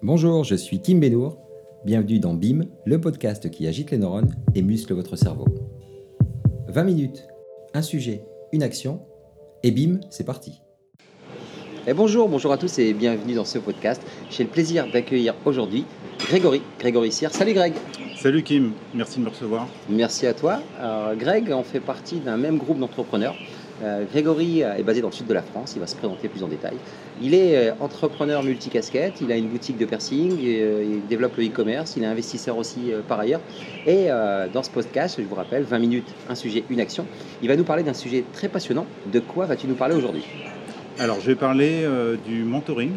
Bonjour, je suis Kim Benour. Bienvenue dans BIM, le podcast qui agite les neurones et muscle votre cerveau. 20 minutes, un sujet, une action, et BIM, c'est parti. Et bonjour, bonjour à tous et bienvenue dans ce podcast. J'ai le plaisir d'accueillir aujourd'hui Grégory, Grégory Cyr. Salut Greg. Salut Kim, merci de me recevoir. Merci à toi. Greg, on fait partie d'un même groupe d'entrepreneurs Grégory euh, est basé dans le sud de la France, il va se présenter plus en détail. Il est euh, entrepreneur multicasquette, il a une boutique de piercing, il développe le e-commerce, il est investisseur aussi par ailleurs. Et dans ce podcast, je vous rappelle, 20 minutes, un sujet, une action, il va nous parler d'un sujet très passionnant. De quoi vas-tu nous parler aujourd'hui? Alors, je vais parler du mentoring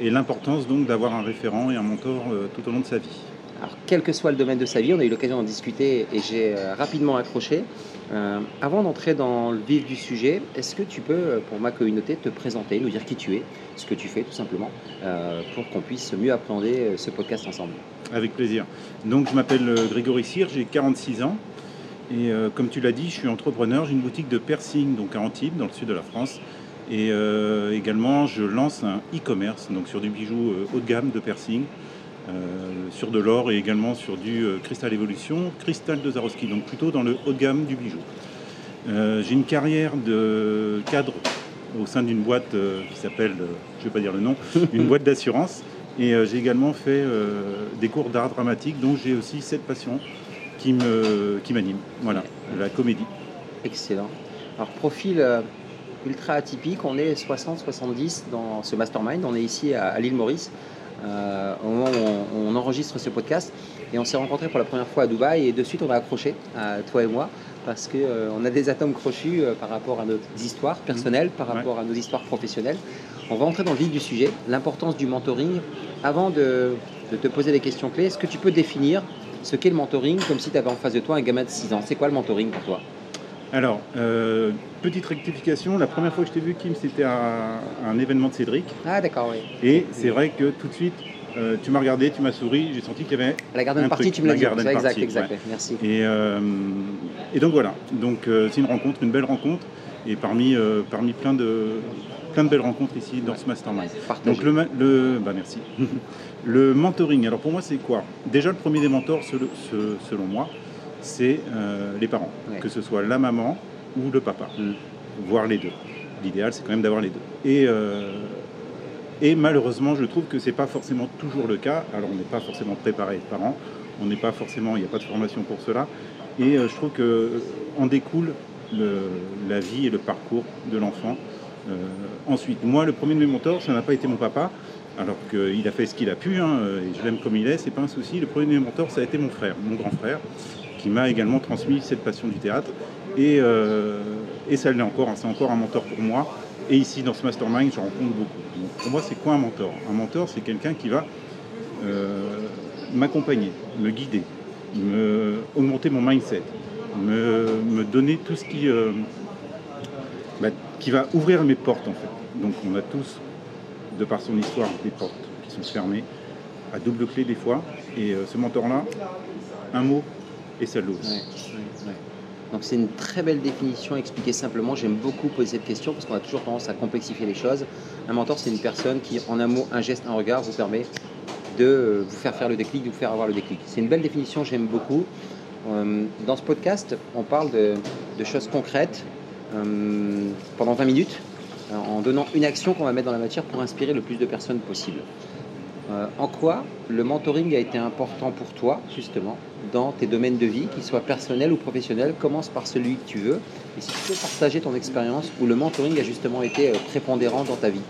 et l'importance donc d'avoir un référent et un mentor tout au long de sa vie. Alors, quel que soit le domaine de sa vie, on a eu l'occasion d'en discuter et j'ai rapidement accroché. Euh, avant d'entrer dans le vif du sujet, est-ce que tu peux, euh, pour ma communauté, te présenter, nous dire qui tu es, ce que tu fais tout simplement, euh, pour qu'on puisse mieux appréhender ce podcast ensemble? Avec plaisir. Donc je m'appelle Grégory Cyr, j'ai 46 ans. Et comme tu l'as dit, je suis entrepreneur, j'ai une boutique de piercing donc à Antibes, dans le sud de la France. Et également, je lance un e-commerce, donc sur du bijou haut de gamme de piercing. Euh, sur de l'or et également sur du euh, cristal évolution, cristal de Zarowski, donc plutôt dans le haut de gamme du bijou. Euh, j'ai une carrière de cadre au sein d'une boîte qui s'appelle, je ne vais pas dire le nom, une boîte d'assurance. Et j'ai également fait des cours d'art dramatique, dont j'ai aussi cette passion qui m'anime. Qui voilà, la comédie. Excellent. Alors, profil ultra atypique, on est 60-70 dans ce mastermind. On est ici à l'île Maurice. Euh, au moment où on, enregistre ce podcast. Et on s'est rencontrés pour la première fois à Dubaï et de suite on a accroché, toi et moi, parce qu'on euh, a des atomes crochus euh, par rapport à nos histoires personnelles, par rapport à nos histoires professionnelles. On va entrer dans le vif du sujet, l'importance du mentoring. Avant de, de te poser des questions clés, est-ce que tu peux définir ce qu'est le mentoring comme si tu avais en face de toi un gamin de 6 ans? C'est quoi le mentoring pour toi? Alors, euh, petite rectification, la première fois que je t'ai vu, Kim, c'était à un événement de Cédric. Ah, d'accord, oui. Et c'est vrai que tout de suite, euh, tu m'as regardé, tu m'as souri, j'ai senti qu'il y avait. La garde partie, tu me l'as dit. Exact, exact, merci. Et, euh, et, donc voilà, donc c'est une rencontre, une belle rencontre, et parmi, parmi plein, de, plein de belles rencontres ici dans ce mastermind. Donc le, le bah merci. le mentoring, alors pour moi c'est quoi? Déjà le premier des mentors selon moi, c'est euh, les parents, que ce soit la maman ou le papa, mm. voire les deux. L'idéal, c'est quand même d'avoir les deux. Et, euh, et malheureusement, je trouve que ce n'est pas forcément toujours le cas. Alors, on n'est pas forcément préparé parents, on n'est pas forcément, il n'y a pas de formation pour cela. Et euh, je trouve qu'en découle la vie et le parcours de l'enfant. ensuite, moi, le premier de mes mentors, ça n'a pas été mon papa, alors qu'il a fait ce qu'il a pu, hein, et je l'aime comme il est, c'est pas un souci. Le premier de mes mentors, ça a été mon frère, mon grand frère, qui m'a également transmis cette passion du théâtre. Et, euh, et ça l'est encore, hein. c'est encore un mentor pour moi. Et ici, dans ce mastermind, je rencontre beaucoup. pour moi, c'est quoi un mentor? Un mentor, c'est quelqu'un qui va euh, m'accompagner, me guider, me, augmenter mon mindset, me, donner tout ce qui, euh, bah, qui va ouvrir mes portes, en fait. Donc, on a tous, de par son histoire, des portes qui sont fermées, à double clé des fois. Et ce mentor-là, un mot, et l'ouvre. Donc c'est une très belle définition expliquée simplement. J'aime beaucoup poser cette question parce qu'on a toujours tendance à complexifier les choses. Un mentor, c'est une personne qui, en un mot, un geste, un regard, vous permet de euh, vous faire faire le déclic, de vous faire avoir le déclic. C'est une belle définition, j'aime beaucoup. Euh, dans ce podcast, on parle de, choses concrètes euh, pendant 20 minutes en donnant une action qu'on va mettre dans la matière pour inspirer le plus de personnes possible. Euh, en quoi le mentoring a été important pour toi, justement, dans tes domaines de vie, qu'ils soient personnels ou professionnels? Commence par celui que tu veux. Et si tu peux partager ton expérience où le mentoring a justement été euh, prépondérant dans ta vie.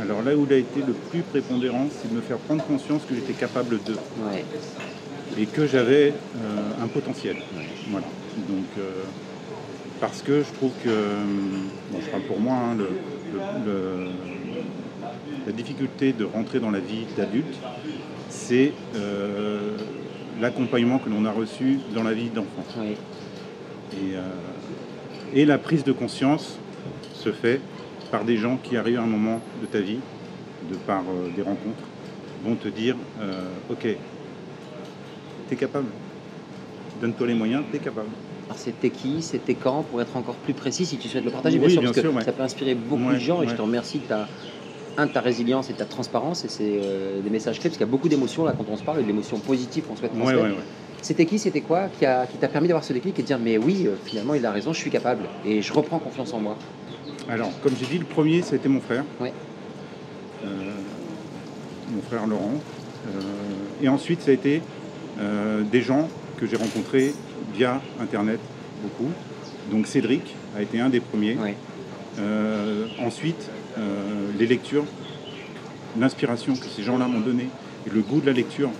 Alors là où il a été le plus prépondérant, c'est de me faire prendre conscience que j'étais capable de. Et que j'avais euh, un potentiel. Voilà. Donc, parce que je trouve que, bon, je parle pour moi, hein, le la difficulté de rentrer dans la vie d'adulte, c'est euh, l'accompagnement que l'on a reçu dans la vie d'enfant. Euh, et, la prise de conscience se fait par des gens qui arrivent à un moment de ta vie, de par euh, des rencontres, vont te dire Ok, tu es capable, donne-toi les moyens, tu es capable. c'était qui, c'était quand, pour être encore plus précis, si tu souhaites le partager, bien sûr, parce que ça peut inspirer beaucoup de gens, et je te remercie de ta un, ta résilience et ta transparence, et c'est des messages clés, parce qu'il y a beaucoup d'émotions là quand on se parle, et de l'émotion positive qu'on souhaite transmettre. C'était qui, c'était quoi qui, qui t'a permis d'avoir ce déclic et de dire mais oui, finalement il a raison, je suis capable et je reprends confiance en moi Alors, comme j'ai dit, le premier, ça a été mon frère. mon frère Laurent. et ensuite, ça a été des gens que j'ai rencontrés via Internet, beaucoup. Donc Cédric a été un des premiers. Euh, ensuite, euh, les lectures, l'inspiration que ces gens-là m'ont donné et le goût de la lecture.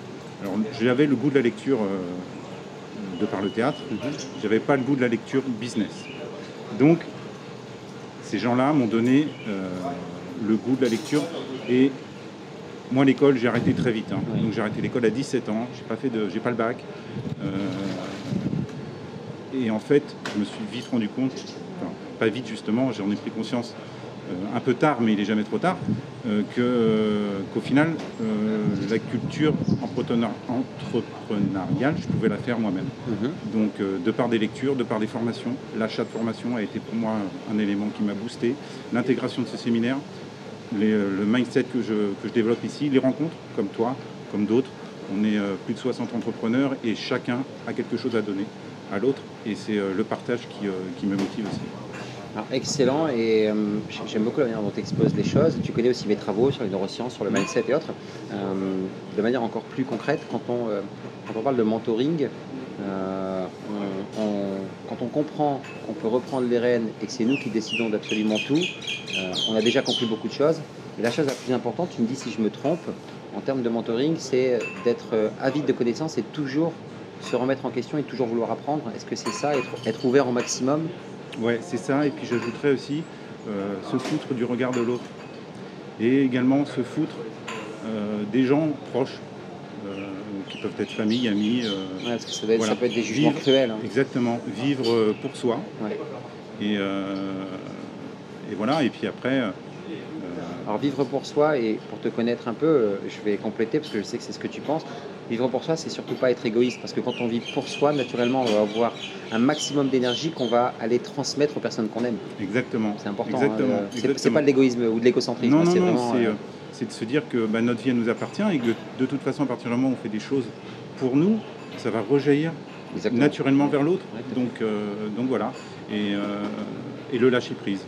Alors j'avais le goût de la lecture euh, de par le théâtre, mhm. j'avais pas le goût de la lecture business. Donc ces gens-là m'ont donné le goût de la lecture et moi l'école j'ai arrêté très vite. Hein. Donc j'ai arrêté l'école à 17 ans, j'ai pas fait de, j'ai pas le bac. Et en fait, je me suis vite rendu compte, enfin, pas vite justement, j'en ai pris conscience euh, un peu tard, mais il n'est jamais trop tard, euh, euh, qu'au final, la culture entrepreneuriale, je pouvais la faire moi-même. Mhm. Donc, de par des lectures, de par des formations, l'achat de formation a été pour moi un élément qui m'a boosté. L'intégration de ce séminaire, le mindset que je, que je développe ici, les rencontres, comme toi, comme d'autres. On est plus de 60 entrepreneurs et chacun a quelque chose à donner à l'autre. Et c'est euh, le partage qui, euh, qui, me motive aussi. Alors, excellent, et euh, j'aime beaucoup la manière dont tu exposes les choses. Tu connais aussi mes travaux sur les neurosciences, sur le mindset et autres. de manière encore plus concrète, quand on, quand on parle de mentoring, quand on comprend qu'on peut reprendre les rênes et que c'est nous qui décidons d'absolument tout, on a déjà compris beaucoup de choses. Et la chose la plus importante, tu me dis si je me trompe, en termes de mentoring, c'est d'être avide de connaissances et toujours se remettre en question et toujours vouloir apprendre. Est-ce que c'est ça, être, ouvert au maximum Ouais, c'est ça. Et puis j'ajouterais aussi euh, se foutre du regard de l'autre. Et également se foutre euh, des gens proches, euh, qui peuvent être famille, amis. Ouais, parce que ça, peut être des jugements cruels. Hein. Exactement. Vivre pour soi. Et, et, voilà. Et puis après. Alors vivre pour soi et pour te connaître un peu, je vais compléter parce que je sais que c'est ce que tu penses. Vivre pour soi, c'est surtout pas être égoïste, parce que quand on vit pour soi, naturellement, on va avoir un maximum d'énergie qu'on va aller transmettre aux personnes qu'on aime. Exactement. C'est important. Exactement. Hein, c'est pas de l'égoïsme ou de l'écocentrisme. Non, non, non, euh, c'est de se dire que bah, notre vie elle nous appartient et que de toute façon, à partir du moment où on fait des choses pour nous, ça va rejaillir naturellement vers l'autre. Donc, euh, donc voilà. Et, euh, et le lâcher prise.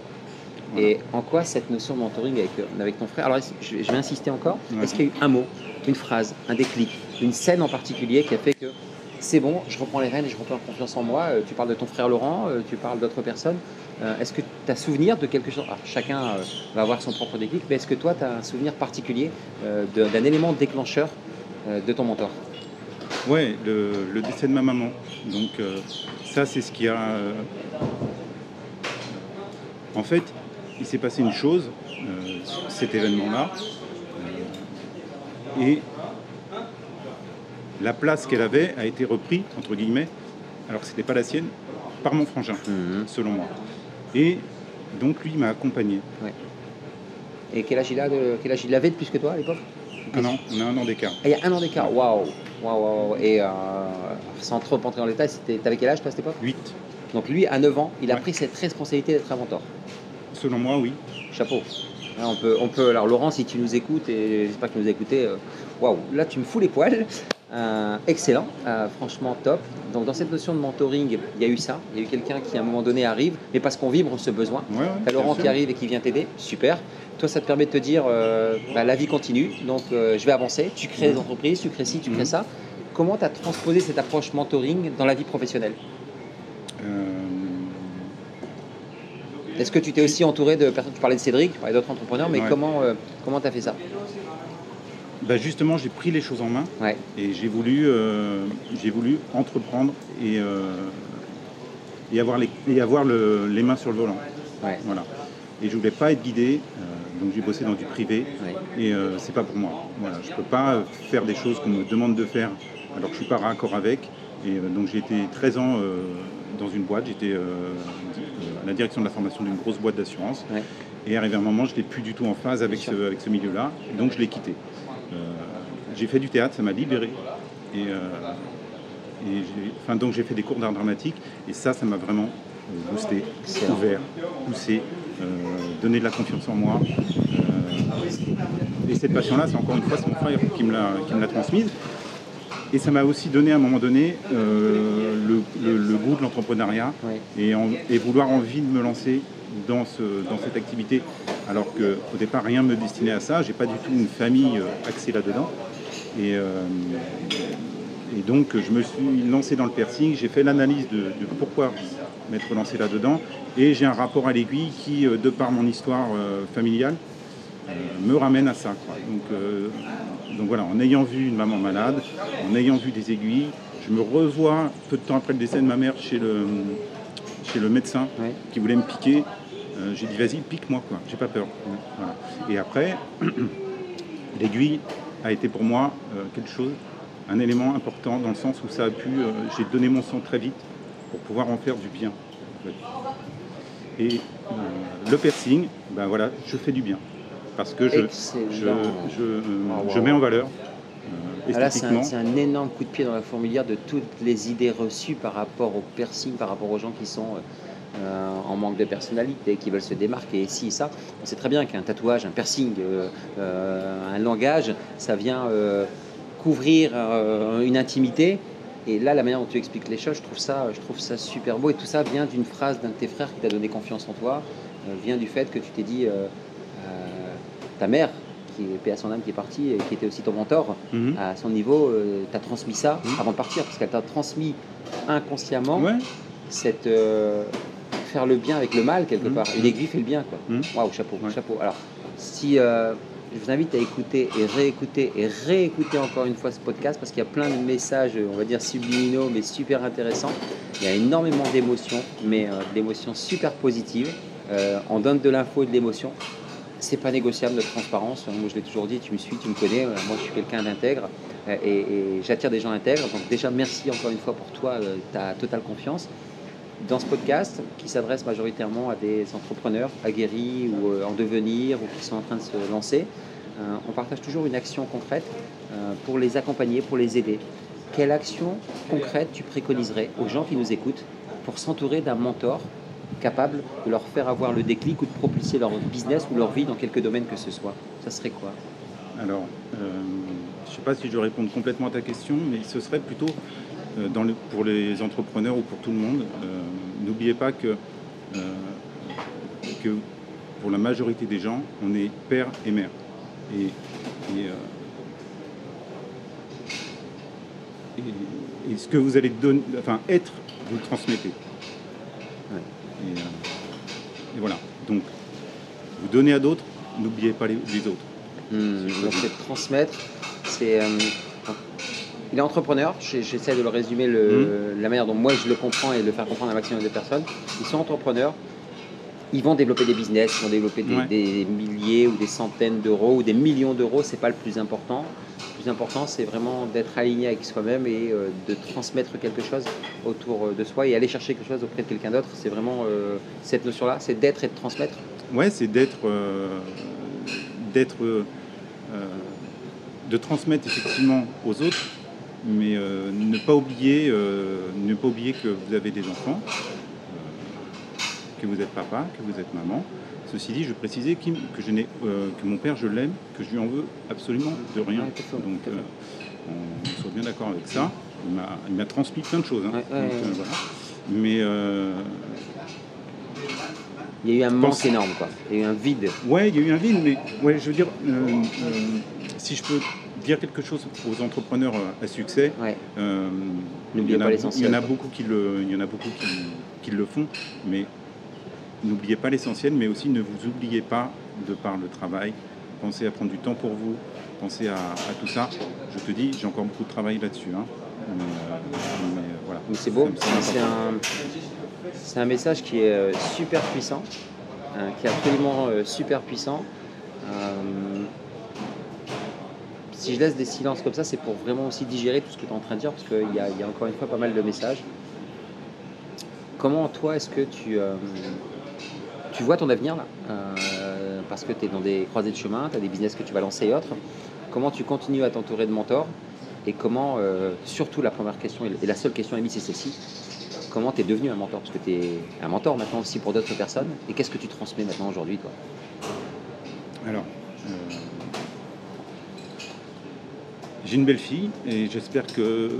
Et en quoi cette notion de mentoring avec, avec ton frère Alors, je, vais insister encore. Est-ce qu'il y a eu un mot, une phrase, un déclic, une scène en particulier qui a fait que c'est bon, je reprends les rênes et je reprends confiance en moi. Euh, tu parles de ton frère Laurent, euh, tu parles d'autres personnes. Euh, est-ce que tu as souvenir de quelque chose Alors, Chacun va avoir son propre déclic, mais est-ce que toi, tu as un souvenir particulier d'un élément déclencheur de ton mentor? Ouais, le, le, décès de ma maman. Donc, ça, c'est ce qui a. En fait, il s'est passé une chose, cet événement-là, et la place qu'elle avait a été reprise, entre guillemets, alors que ce n'était pas la sienne, par mon frangin, mhm. selon moi. Et donc lui m'a accompagné. Et quel âge, il a de, quel âge il avait de plus que toi à l'époque? Un an, on a un an d'écart. Ah, il y a un an d'écart, waouh Waouh, Et euh, sans trop entrer dans les détails, t'avais quel âge toi à cette époque? 8. Donc lui, à 9 ans, il a pris cette responsabilité d'être un mentor. Selon moi, oui. Chapeau. on peut, on peut, alors Laurent, si tu nous écoutes, et j'espère que tu nous as écouté, euh, waouh, là tu me fous les poils. Euh, excellent, euh, franchement top. Donc dans cette notion de mentoring, il y a eu ça. Il y a eu quelqu'un qui à un moment donné arrive, mais parce qu'on vibre ce besoin. Ouais, Laurent qui arrive et qui vient t'aider, super. Toi, ça te permet de te dire, euh, bah, la vie continue, donc je vais avancer. Tu crées des entreprises, tu crées ci, tu crées mhm. ça. Comment tu as transposé cette approche mentoring dans la vie professionnelle? Est-ce que tu t'es aussi entouré de personnes, tu parlais de Cédric, tu parlais d'autres entrepreneurs, mais comment tu as fait ça? Bah, justement, j'ai pris les choses en main et j'ai voulu, euh, j'ai voulu entreprendre et, euh, et avoir, les, et avoir le, les mains sur le volant. Voilà. Et je voulais pas être guidé, euh, donc j'ai bossé dans du privé et c'est pas pour moi. Voilà. Je peux pas faire des choses qu'on me demande de faire alors que je suis pas raccord avec. Et donc j'ai été 13 ans dans une boîte, j'étais à la direction de la formation d'une grosse boîte d'assurance. Et arrivé un moment, je n'étais plus du tout en phase avec ce, avec ce milieu-là, donc je l'ai quitté. Euh, j'ai fait du théâtre, ça m'a libéré. Et, euh, enfin, donc j'ai fait des cours d'art dramatique et ça, ça m'a vraiment boosté, ouvert, poussé, donné de la confiance en moi. et cette passion-là, c'est encore une fois, mon frère qui me l'a transmise. Et ça m'a aussi donné à un moment donné euh, le, goût de l'entrepreneuriat et, et, vouloir envie de me lancer dans, ce, dans cette activité. Alors qu'au départ, rien ne me destinait à ça. J'ai pas du tout une famille euh, axée là-dedans. Et, euh, et, donc, je me suis lancé dans le piercing. J'ai fait l'analyse de, pourquoi m'être lancé là-dedans. Et j'ai un rapport à l'aiguille qui, de par mon histoire familiale, me ramène à ça. Donc, donc voilà, en ayant vu une maman malade, en ayant vu des aiguilles, je me revois peu de temps après le décès de ma mère chez le, chez le médecin qui voulait me piquer. Euh, j'ai dit vas-y, pique-moi, quoi, j'ai pas peur. Et après, l'aiguille a été pour moi euh, quelque chose, un élément important dans le sens où ça a pu, euh, j'ai donné mon sang très vite pour pouvoir en faire du bien. Et le piercing, ben voilà, je fais du bien parce que je, je, je, mets en valeur euh, ah c'est un, énorme coup de pied dans la fourmilière de toutes les idées reçues par rapport au piercing, par rapport aux gens qui sont euh, en manque de personnalité, qui veulent se démarquer. Et si, ça, on sait très bien qu'un tatouage, un piercing, euh, un langage, ça vient couvrir une intimité. Et là, la manière dont tu expliques les choses, je trouve ça, je trouve ça super beau. Et tout ça vient d'une phrase d'un de tes frères qui t'a donné confiance en toi, vient du fait que tu t'es dit ta mère, qui est paix à son âme, qui est partie et qui était aussi ton mentor, mhm. à son niveau, euh, t'as transmis ça mhm. avant de partir, parce qu'elle t'a transmis inconsciemment cette euh, faire le bien avec le mal quelque mhm. part. Une aiguille fait le bien, quoi. Waouh, chapeau, chapeau. Alors, si euh, je vous invite à écouter et réécouter et réécouter encore une fois ce podcast parce qu'il y a plein de messages, on va dire subliminaux, mais super intéressants. Il y a énormément d'émotions, mais d'émotions super positives. on donne de l'info et de l'émotion c'est pas négociable de transparence. Moi, je l'ai toujours dit, tu me suis, tu me connais. Euh, moi, je suis quelqu'un d'intègre euh, et, j'attire des gens intègres. Donc, déjà, merci encore une fois pour toi, euh, ta totale confiance. Dans ce podcast, qui s'adresse majoritairement à des entrepreneurs aguerris ou en devenir ou qui sont en train de se lancer, on partage toujours une action concrète pour les accompagner, pour les aider. Quelle action concrète tu préconiserais aux gens qui nous écoutent pour s'entourer d'un mentor capable de leur faire avoir le déclic ou de propulser leur business ou leur vie dans quelque domaine que ce soit Ça serait quoi? Alors, euh, je ne sais pas si je réponds complètement à ta question, mais ce serait plutôt euh, dans le, pour les entrepreneurs ou pour tout le monde. Euh, n'oubliez pas que, que pour la majorité des gens, on est père et mère. Et, et, et ce que vous allez donner, enfin être, vous le transmettez. Et, voilà. Donc, vous donnez à d'autres, n'oubliez pas les, autres. Hmm, donc, c'est transmettre. C'est. Euh, il est entrepreneur, j'essaie de le résumer le, hmm. la manière dont moi je le comprends et de le faire comprendre à un maximum de personnes. Ils sont entrepreneurs, ils vont développer des business, ils vont développer des, milliers ou des centaines d'euros ou des millions d'euros, c'est pas le plus important. Important, c'est vraiment d'être aligné avec soi-même et euh, de transmettre quelque chose autour euh, de soi et aller chercher quelque chose auprès de quelqu'un d'autre. C'est vraiment euh, cette notion-là, c'est d'être et de transmettre. Ouais, c'est d'être, d'être, de transmettre effectivement aux autres, mais ne pas oublier, ne pas oublier que vous avez des enfants que vous êtes papa, que vous êtes maman. Ceci dit, je précisais que, je euh, que mon père, je l'aime, que je lui en veux absolument de rien. Donc, euh, on soit bien d'accord avec ça. Il m'a, transmis plein de choses. Hein. Euh, mais il y a eu un manque énorme, quoi. Il y a eu un vide. Ouais, il y a eu un vide, mais ouais, je veux dire, si je peux dire quelque chose aux entrepreneurs à succès, il, y en a, il y en a beaucoup qui le, il y en a beaucoup qui, qui le font, mais n'oubliez pas l'essentiel, mais aussi ne vous oubliez pas de par le travail. Pensez à prendre du temps pour vous, pensez à, tout ça. Je te dis, j'ai encore beaucoup de travail là-dessus. Hein. Mais, euh, voilà. c'est beau, c'est un, message qui est euh, super puissant, hein, qui est absolument euh, super puissant. si je laisse des silences comme ça, c'est pour vraiment aussi digérer tout ce que tu es en train de dire, parce qu'il y, y, a encore une fois pas mal de messages. Comment toi est-ce que tu, tu vois ton avenir là, euh, parce que tu es dans des croisées de chemin, tu as des business que tu vas lancer et autres. Comment tu continues à t'entourer de mentors et comment, euh, surtout la première question et la seule question émise, c'est celle-ci comment tu es devenu un mentor? Parce que tu es un mentor maintenant aussi pour d'autres personnes. Et qu'est-ce que tu transmets maintenant aujourd'hui, toi? Alors, euh, j'ai une belle fille et j'espère que,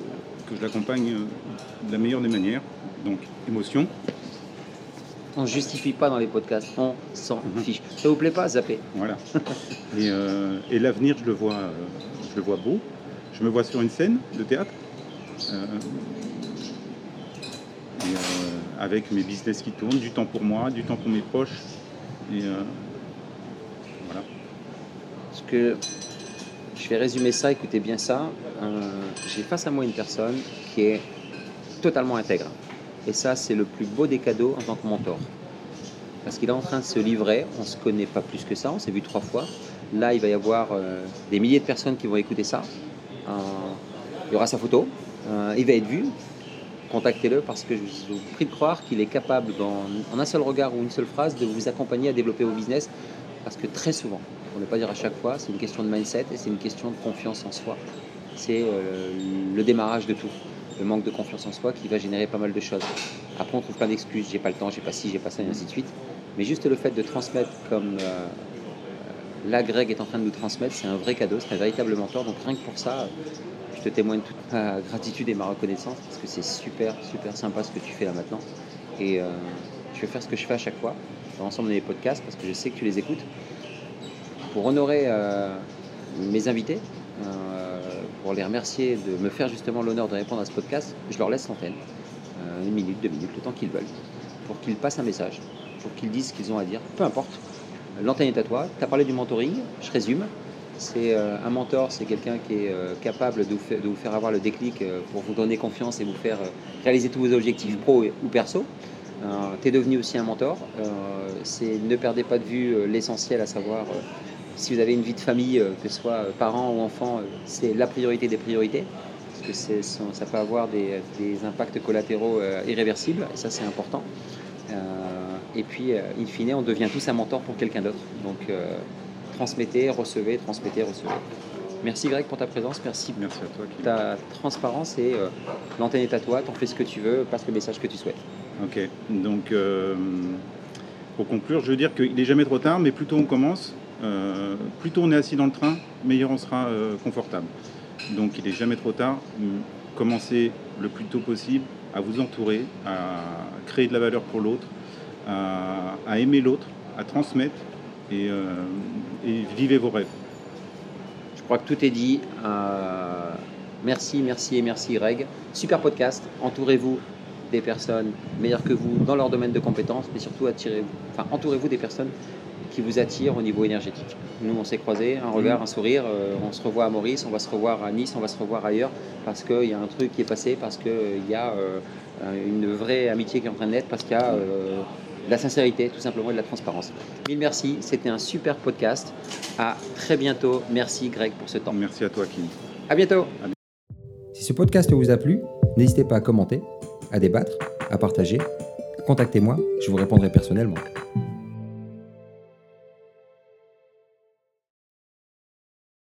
que je l'accompagne de la meilleure des manières, donc émotion. On ne justifie pas dans les podcasts, on s'en mhm. fiche. Ça vous plaît pas, zappez. Voilà. et, euh, et l'avenir, je le vois, euh, je le vois beau. Je me vois sur une scène de théâtre. Euh, avec mes business qui tournent, du temps pour moi, du temps pour mes proches. Et voilà. Ce que je vais résumer ça, écoutez bien ça. J'ai face à moi une personne qui est totalement intègre. Et ça, c'est le plus beau des cadeaux en tant que mentor. Parce qu'il est en train de se livrer, on ne se connaît pas plus que ça, on s'est vu trois fois. Là, il va y avoir euh, des milliers de personnes qui vont écouter ça. Euh, il y aura sa photo, euh, il va être vu. Contactez-le parce que je vous prie de croire qu'il est capable, en un seul regard ou une seule phrase, de vous accompagner à développer vos business. Parce que très souvent, pour ne pas dire à chaque fois, c'est une question de mindset et c'est une question de confiance en soi. C'est le démarrage de tout le manque de confiance en soi qui va générer pas mal de choses. Après, on trouve plein d'excuses, j'ai pas le temps, j'ai pas ci, j'ai pas ça, et ainsi de suite. Mais juste le fait de transmettre comme euh, là Greg est en train de nous transmettre, c'est un vrai cadeau, c'est un véritable mentor. Donc rien que pour ça, je te témoigne toute ma gratitude et ma reconnaissance parce que c'est super, super sympa ce que tu fais là maintenant. Et euh, je vais faire ce que je fais à chaque fois dans l'ensemble des podcasts parce que je sais que tu les écoutes. Pour honorer euh, mes invités, pour les remercier de me faire justement l'honneur de répondre à ce podcast, je leur laisse l'antenne, euh, une minute, deux minutes, le temps qu'ils veulent, pour qu'ils passent un message, pour qu'ils disent ce qu'ils ont à dire, peu importe. L'antenne est à toi. Tu as parlé du mentoring, je résume. C'est euh, un mentor, c'est quelqu'un qui est euh, capable de vous, faire, avoir le déclic pour vous donner confiance et vous faire réaliser tous vos objectifs pro ou perso. tu es devenu aussi un mentor. c'est ne perdez pas de vue l'essentiel, à savoir si vous avez une vie de famille, euh, que ce soit euh, parents ou enfants, euh, c'est la priorité des priorités. Parce que ça peut avoir des, impacts collatéraux irréversibles, et ça c'est important. et puis, in fine, on devient tous un mentor pour quelqu'un d'autre. Donc, transmettez, recevez, transmettez, recevez. Merci Greg pour ta présence, merci, merci à toi, ta transparence et l'antenne est à toi, t'en fais ce que tu veux, passe le message que tu souhaites. Ok, donc pour conclure, je veux dire qu'il n'est jamais trop tard, mais plutôt on commence, euh, plus tôt on est assis dans le train, meilleur on sera euh, confortable. Donc il n'est jamais trop tard. Commencez le plus tôt possible à vous entourer, à créer de la valeur pour l'autre, à, aimer l'autre, à transmettre et, euh, et, vivez vos rêves. Je crois que tout est dit. merci, merci et merci Greg. Super podcast. Entourez-vous des personnes meilleures que vous dans leur domaine de compétences, mais surtout attirez-vous, enfin entourez-vous des personnes qui vous attire au niveau énergétique. Nous, on s'est croisés, un regard, mm. un sourire, euh, on se revoit à Maurice, on va se revoir à Nice, on va se revoir ailleurs, parce qu'il y a un truc qui est passé, parce qu'il euh, y a euh, une vraie amitié qui est en train de naître, parce qu'il y a de la sincérité, tout simplement, et de la transparence. Mille merci, c'était un super podcast. À très bientôt. Merci Greg pour ce temps. Merci à toi, Kim. À bientôt. Si ce podcast vous a plu, n'hésitez pas à commenter, à débattre, à partager. Contactez-moi, je vous répondrai personnellement.